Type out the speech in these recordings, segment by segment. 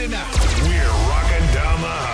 it now. We're rocking down the house.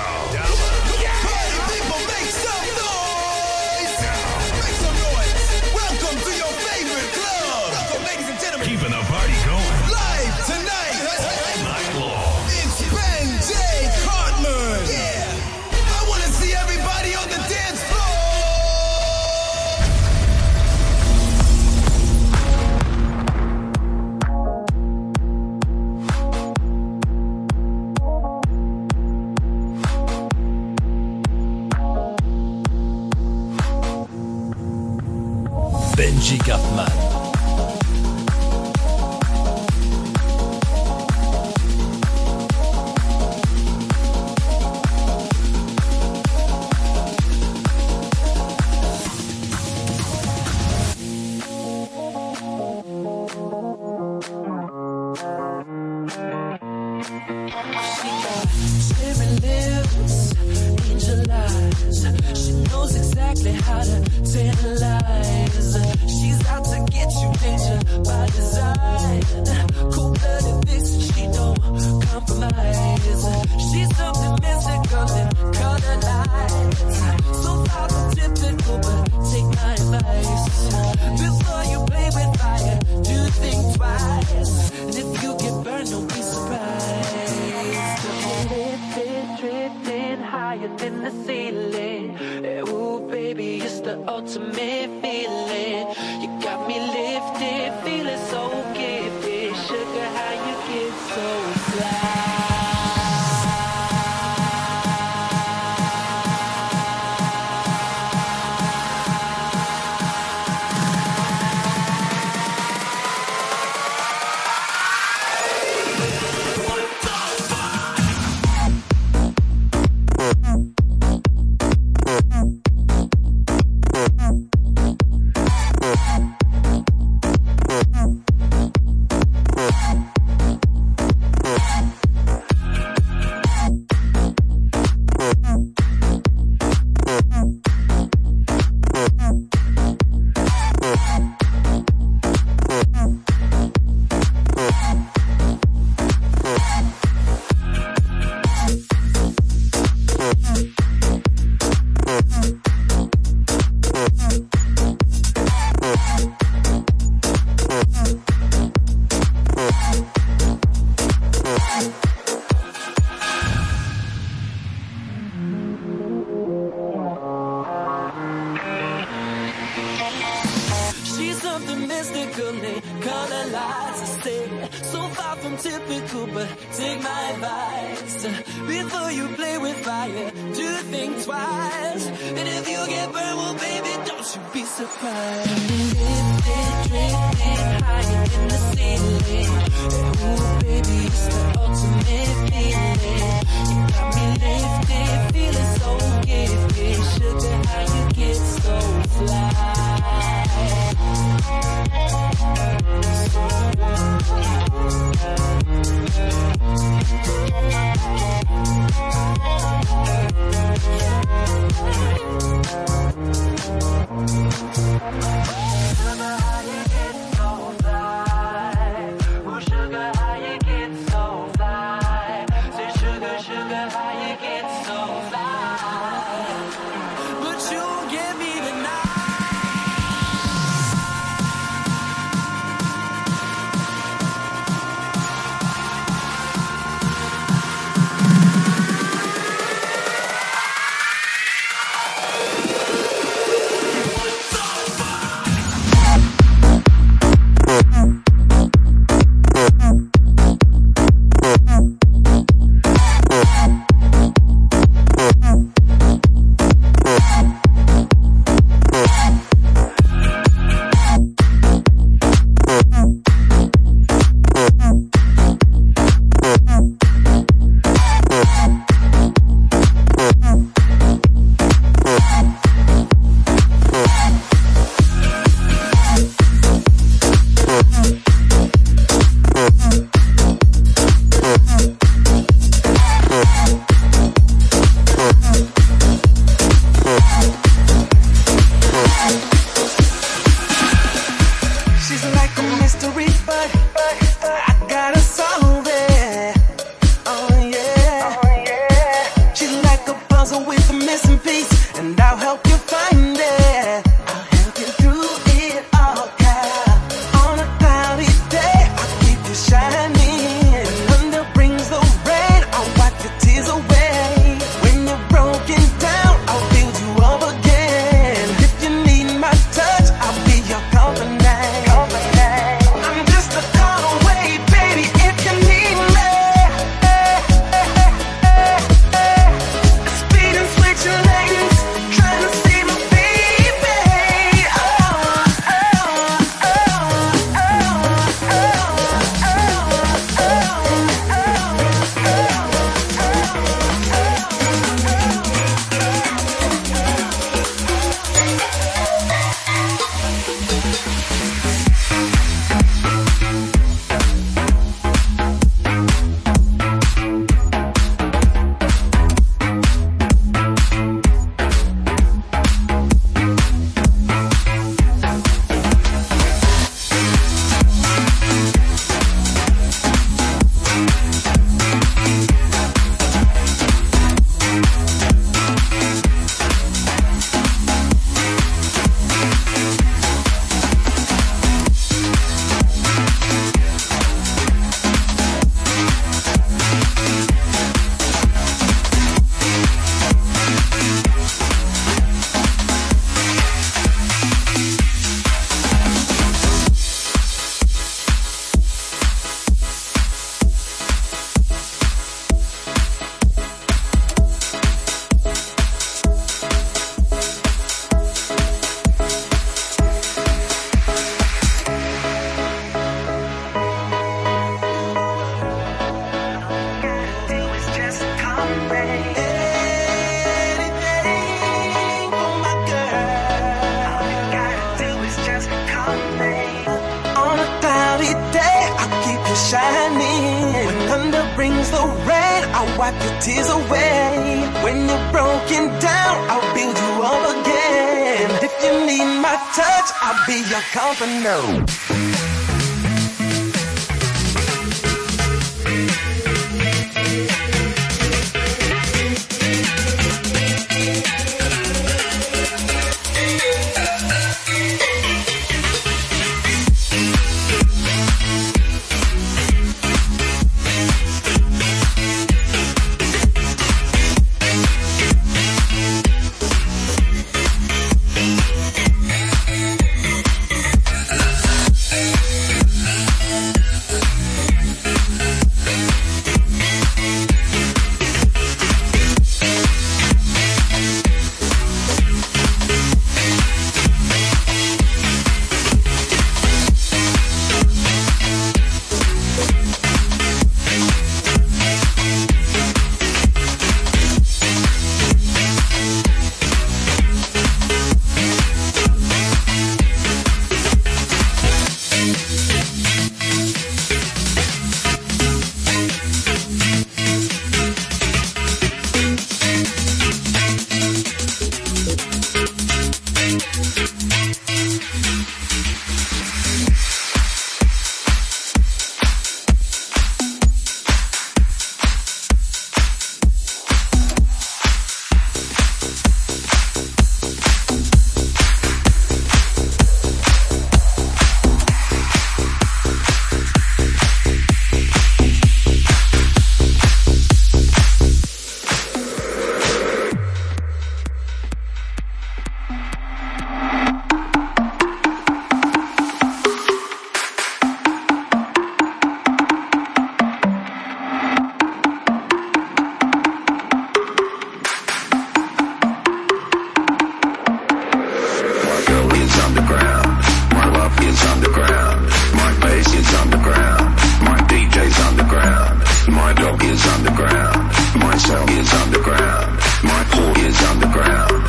is underground. My soul is underground. My core is underground.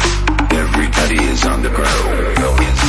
Everybody is underground.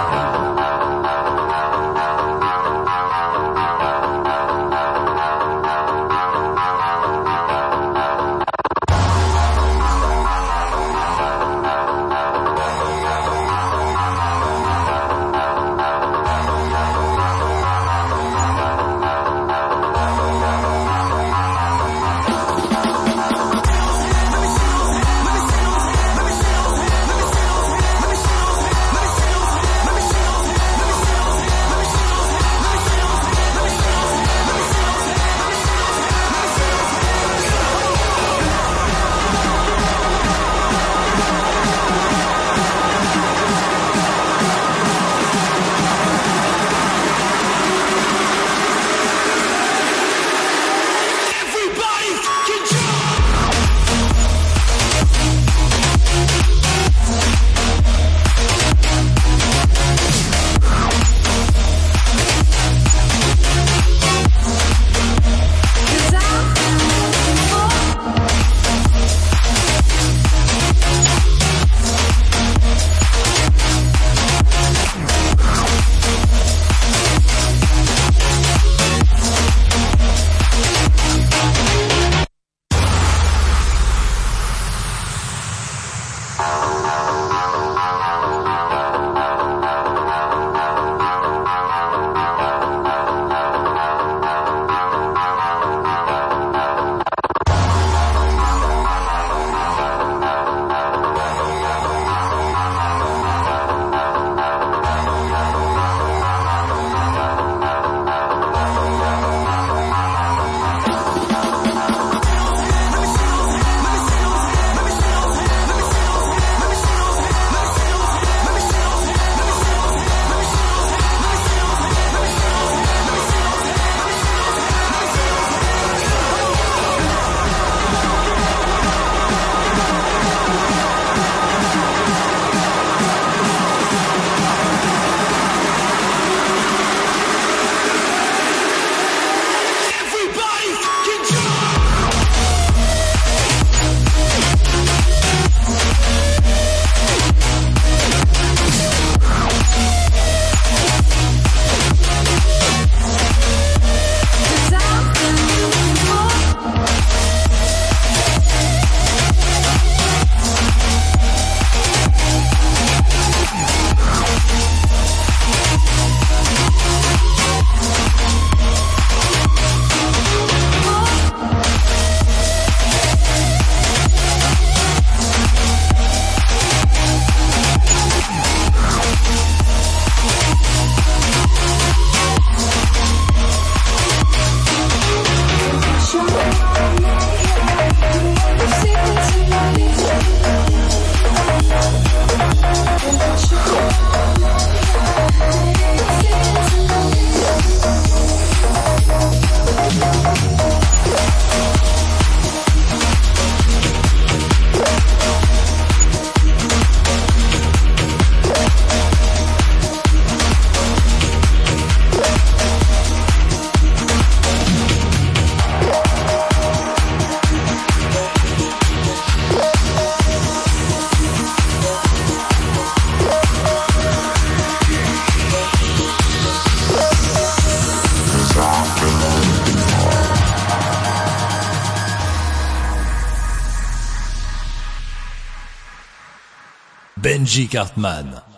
Benji Cartman.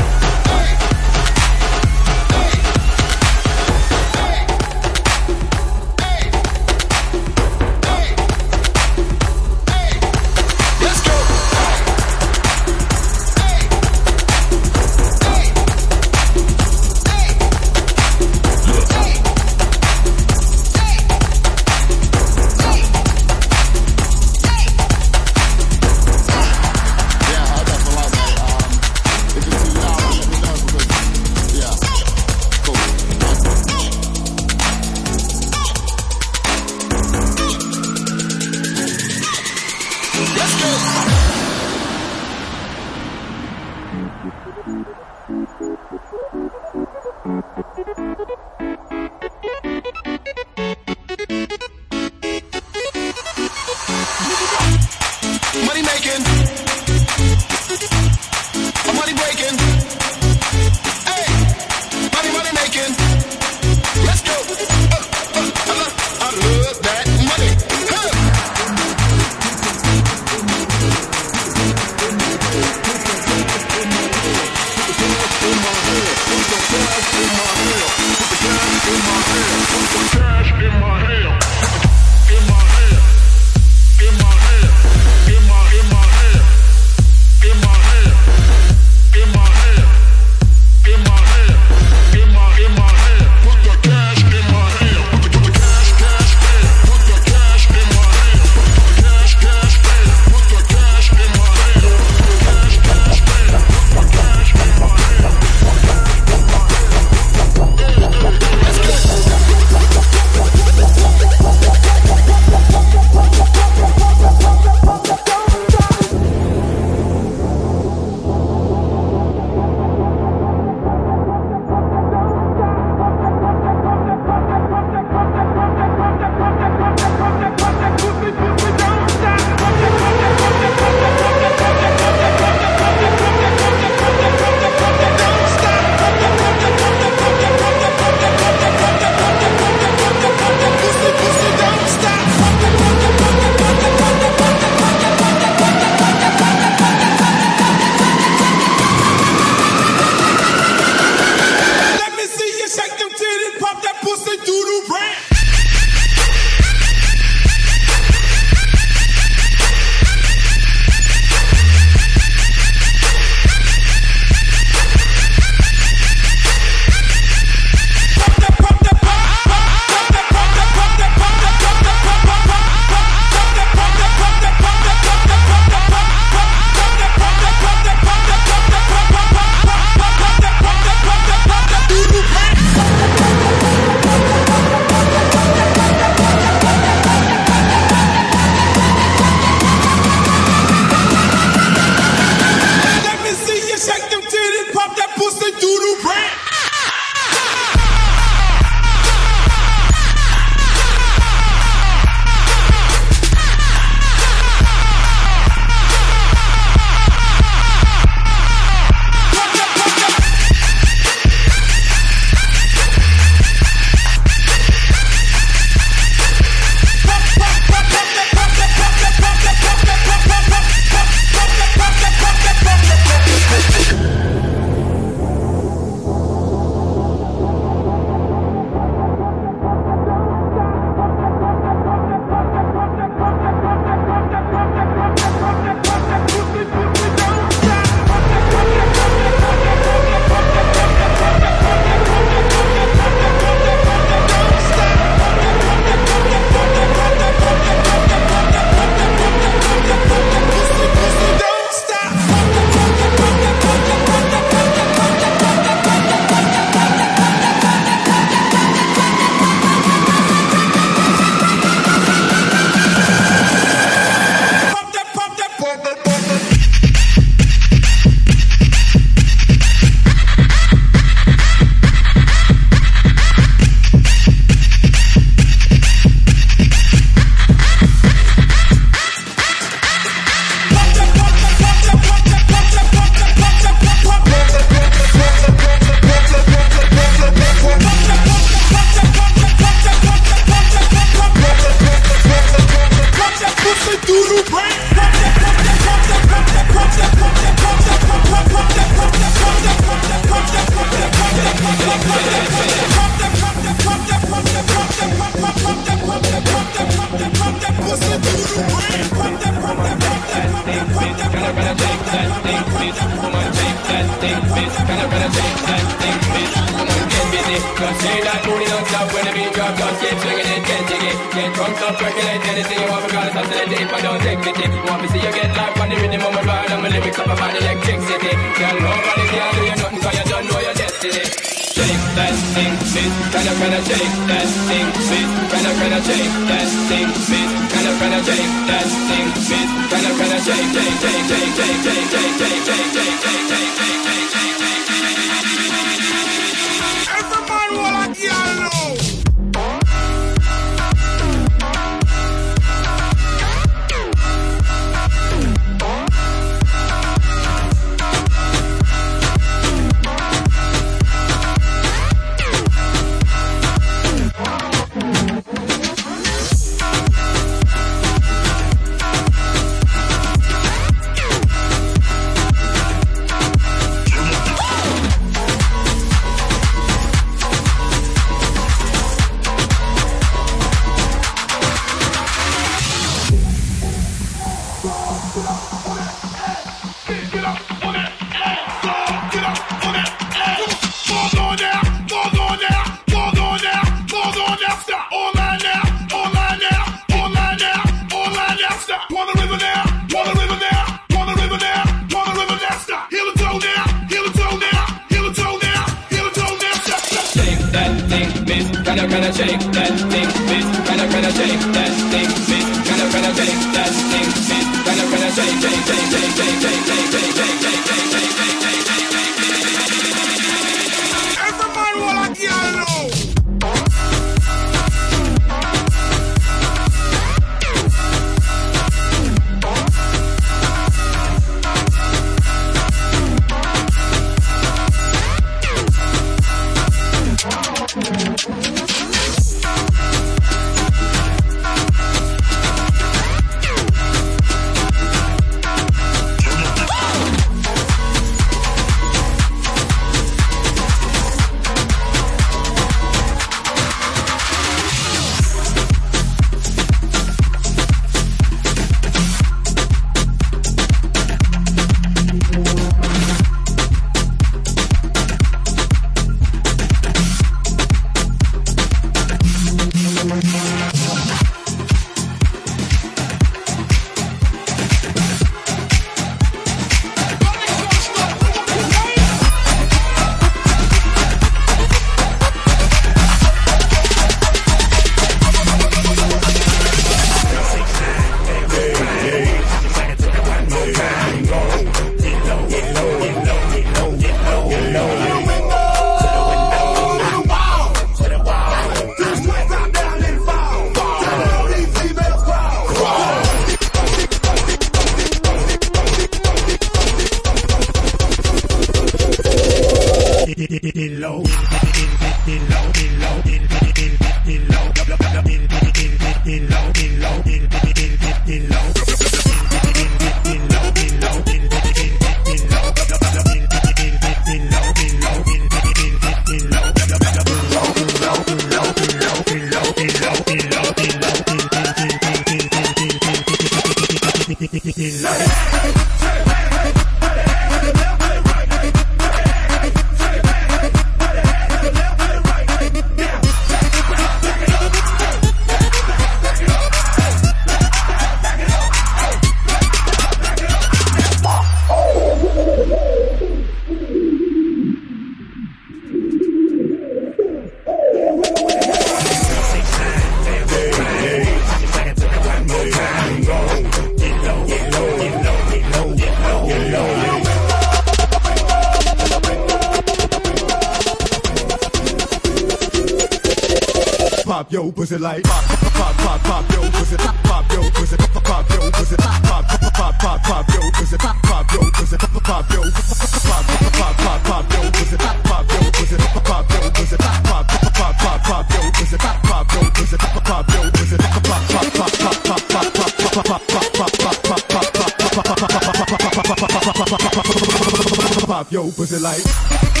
Yo pussy like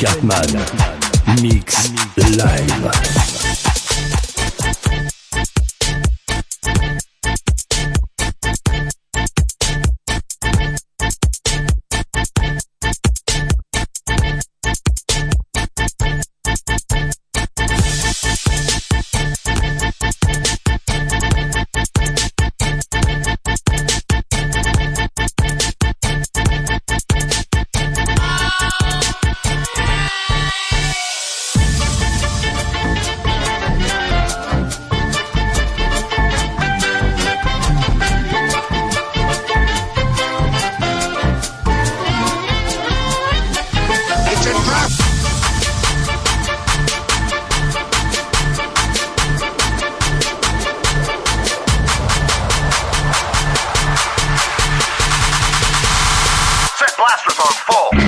Cartman. On full.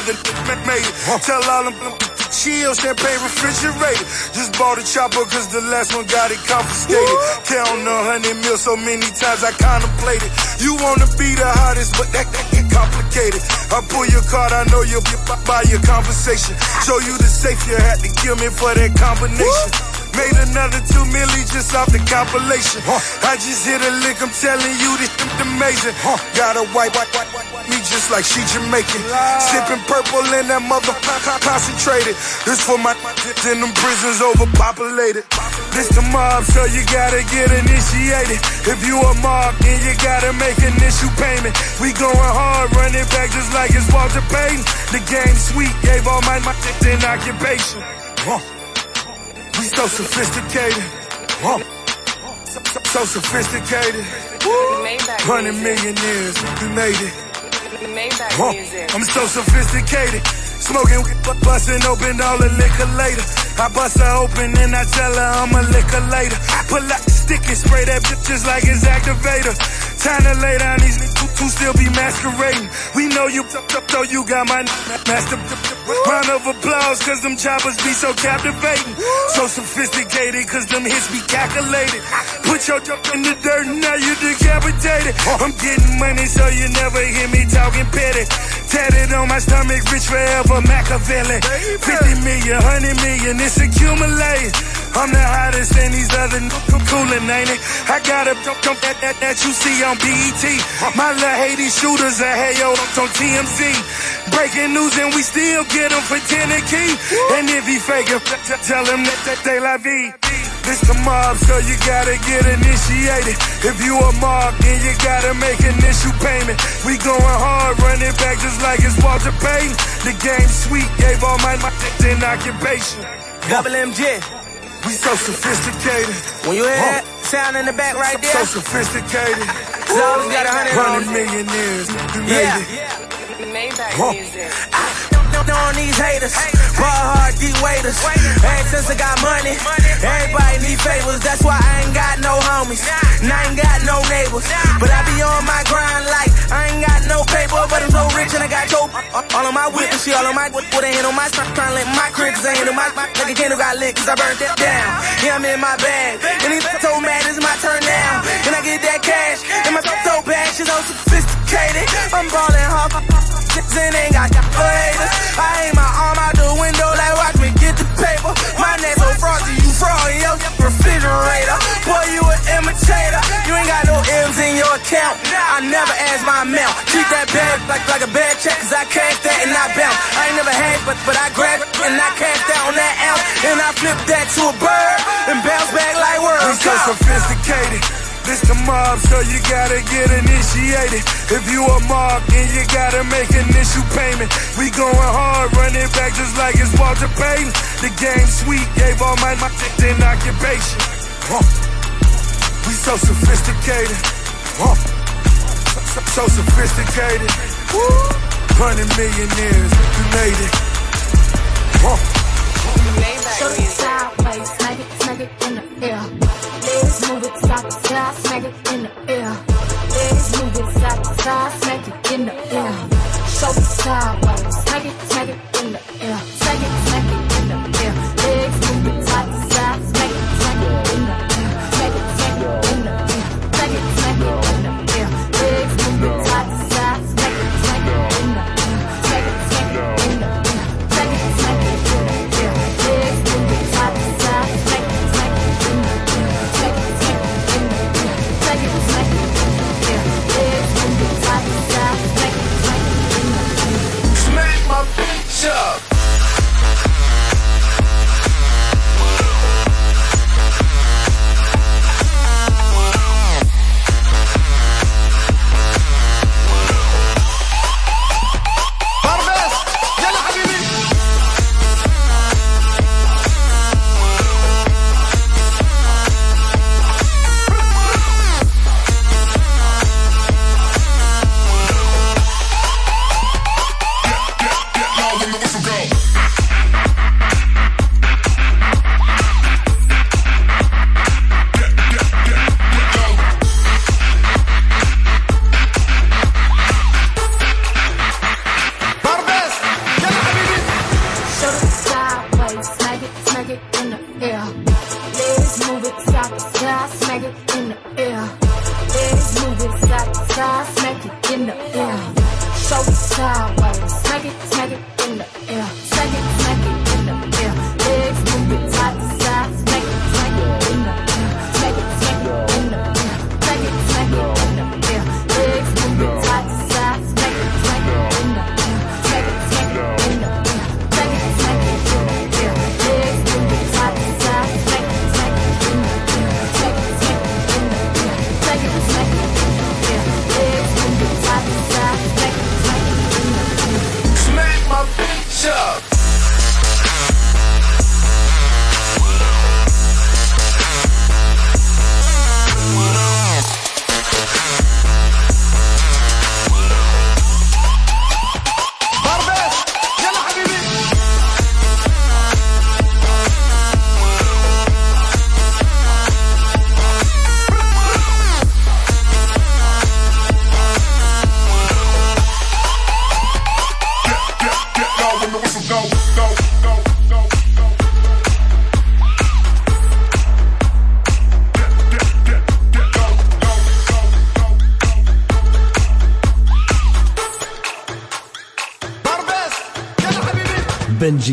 Another made it. Tell all them to chill, champagne refrigerated. Just bought a chopper cause the last one got it confiscated. Count a hundred mil so many times I contemplated. You wanna be the hottest, but that, that get complicated. I pull your card, I know you'll be by your conversation. Show you the safe, you had to kill me for that combination. Made another two milli just off the compilation. I just hit a lick, I'm telling you this shit amazing. Got a white, white, white, white, me just like she Jamaican. Sipping purple in that motherfucker concentrated. This for my in them prisons overpopulated. This the mob, so you gotta get initiated. If you a mob, then you gotta make an issue payment. We going hard, running back just like it's Walter Payton. The game sweet, gave all my my in occupation. Huh. So sophisticated. Huh. So, so- so sophisticated. Hundred millionaires, we made it. Music. I'm so sophisticated. Smoking, bu- busting open all the liquor later. I bust her open and I tell her I'm a liquor later. Pull out the stick and spray that bitch just like it's activator. Time to lay down these niggas who still be masquerading. We know you though you got my master. Round of applause, cause them choppers be so captivating. So sophisticated, cause them hits be calculated. Put your jump in the dirt, now you decapitated. I'm getting money, so you never hear me talking petty. Tatted on my stomach, rich forever, Machiavelli. 50 million, 100 million, it's accumulated. I'm the hottest and these other n- coolin', ain't it? I got a jump that, that, that you see on BET. My little Haiti shooters are hey yo on TMZ. Breaking news and we still get them for 10 a key. And if he faking, t- tell him that, that they la vie. This the mob, so you gotta get initiated. If you a mob, then you gotta make initial payment. We going hard, running back just like it's Walter Payton. The game sweet, gave all my my in occupation. Double MJ. We so sophisticated. When you hear that sound in the back right there, So sophisticated. so always got a hundred Hundred on. millionaires. You made Yeah. Maybach music. Ah. On these haters, ball hard, deep waiters. Ever since I got money, everybody need favors. That's why I ain't got no homies, and I ain't got no neighbors. But I be on my grind like I ain't got no paper, but I'm so rich and I got dope. All on my whip and shit, all on my with a hand on my strap, trying to let my crib cause I handle my, my like a candle got lit cause I burnt that down. Yeah, I'm in my bag, and these so mad it's my turn now. And I get that cash, and my so bad, she's so sophisticated. I'm ballin' hard. And ain't got the haters. I aim my arm out the window like watch me get the paper. My neck so frosty, you fraud your refrigerator. Boy, you an imitator. You ain't got no M's in your account. I never ask my amount. Treat that bag like like a bad check, cause I cash that and I bounce. I ain't never had, but but I grab it and I cash that on that ounce. And I flip that to a bird and bounce back like We words. so sophisticated. This the mob, so you gotta get initiated. If you a mob, then you gotta make an initial payment. We going hard, running back just like it's Walter Payton. The game sweet, gave all my my in occupation. Huh. We so sophisticated. Huh. So, so sophisticated. Woo. Hundred millionaires, you made it. Huh. Maybach Show it music. sideways, smack it, smack it in the air. Legs move it side to side, smack it in the air. Legs move it side to side, smack it in the air. Show it sideways, smack it, smack it in the air.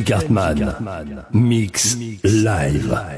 Cartman. Mix live.